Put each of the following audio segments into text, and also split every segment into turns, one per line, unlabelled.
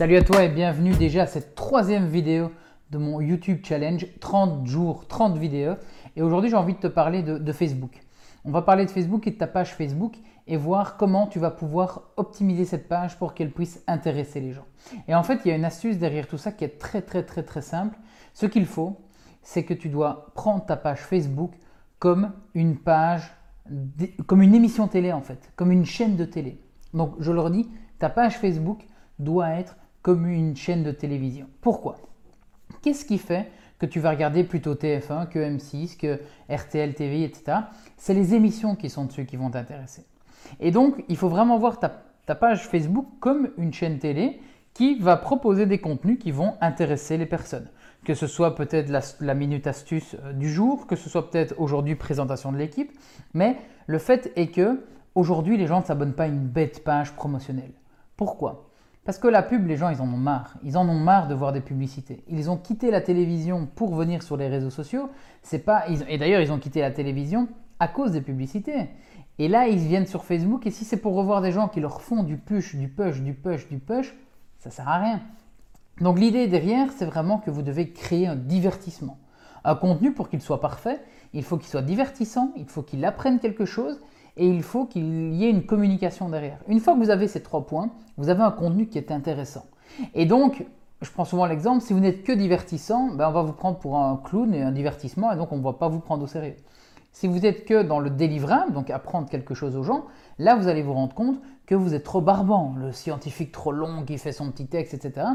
Salut à toi et bienvenue déjà à cette troisième vidéo de mon YouTube Challenge 30 jours, 30 vidéos. Et aujourd'hui j'ai envie de te parler de, Facebook. On va parler de Facebook et de ta page Facebook et voir comment tu vas pouvoir optimiser cette page pour qu'elle puisse intéresser les gens. Et en fait il y a une astuce derrière tout ça qui est très très très très simple. Ce qu'il faut, c'est que tu dois prendre ta page Facebook comme une page, comme une émission télé en fait, comme une chaîne de télé. Donc je leur dis, ta page Facebook doit être comme une chaîne de télévision. Pourquoi? Qu'est-ce qui fait que tu vas regarder plutôt TF1 que M6, que RTL TV, etc. C'est les émissions qui sont dessus qui vont t'intéresser. Et donc, il faut vraiment voir ta, page Facebook comme une chaîne télé qui va proposer des contenus qui vont intéresser les personnes. Que ce soit peut-être la, minute astuce euh, du jour, que ce soit peut-être aujourd'hui présentation de l'équipe, mais le fait est que aujourd'hui les gens ne s'abonnent pas à une bête page promotionnelle. Pourquoi? Parce que la pub, les gens, ils en ont marre. Ils en ont marre de voir des publicités. Ils ont quitté la télévision pour venir sur les réseaux sociaux. C'est pas, et d'ailleurs, ils ont quitté la télévision à cause des publicités. Et là, ils viennent sur Facebook. Et si c'est pour revoir des gens qui leur font du push, du push, du push, du push, ça sert à rien. Donc l'idée derrière, c'est vraiment que vous devez créer un divertissement. Un contenu, pour qu'il soit parfait, il faut qu'il soit divertissant, il faut qu'il apprenne quelque chose et il faut qu'il y ait une communication derrière. Une fois que vous avez ces trois points, vous avez un contenu qui est intéressant. Et donc, je prends souvent l'exemple, si vous n'êtes que divertissant, ben on va vous prendre pour un clown et un divertissement, et donc on ne va pas vous prendre au sérieux. Si vous êtes que dans le délivrable, donc apprendre quelque chose aux gens, là vous allez vous rendre compte que vous êtes trop barbant, le scientifique trop long qui fait son petit texte, etc.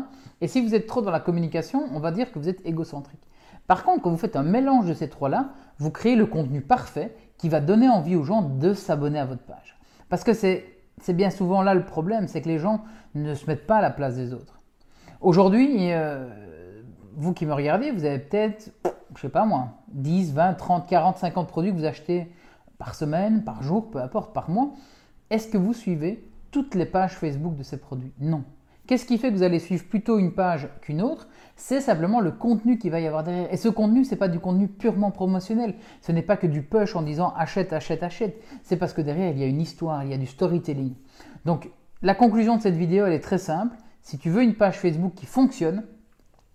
Et si vous êtes trop dans la communication, on va dire que vous êtes égocentrique. Par contre, quand vous faites un mélange de ces trois-là, vous créez le contenu parfait qui va donner envie aux gens de s'abonner à votre page. Parce que c'est bien souvent là le problème, c'est que les gens ne se mettent pas à la place des autres. Aujourd'hui, euh, vous qui me regardez, vous avez peut-être, je sais pas moi, 10, 20, 30, 40, 50 produits que vous achetez par semaine, par jour, peu importe, par mois. Est-ce que vous suivez toutes les pages Facebook de ces produits? Non. Qu'est-ce qui fait que vous allez suivre plutôt une page qu'une autre? C'est simplement le contenu qui va y avoir derrière. Et ce contenu, ce n'est pas du contenu purement promotionnel. Ce n'est pas que du push en disant achète, achète, achète. C'est parce que derrière, il y a une histoire, il y a du storytelling. Donc, la conclusion de cette vidéo, elle est très simple. Si tu veux une page Facebook qui fonctionne,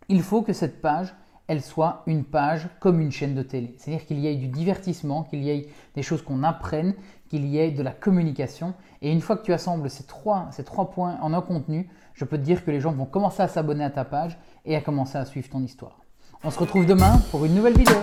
il faut que cette page, elle soit une page comme une chaîne de télé. C'est-à-dire qu'il y ait du divertissement, qu'il y ait des choses qu'on apprenne, qu'il y ait de la communication. Et une fois que tu assembles ces trois, points en un contenu, je peux te dire que les gens vont commencer à s'abonner à ta page et à commencer à suivre ton histoire. On se retrouve demain pour une nouvelle vidéo.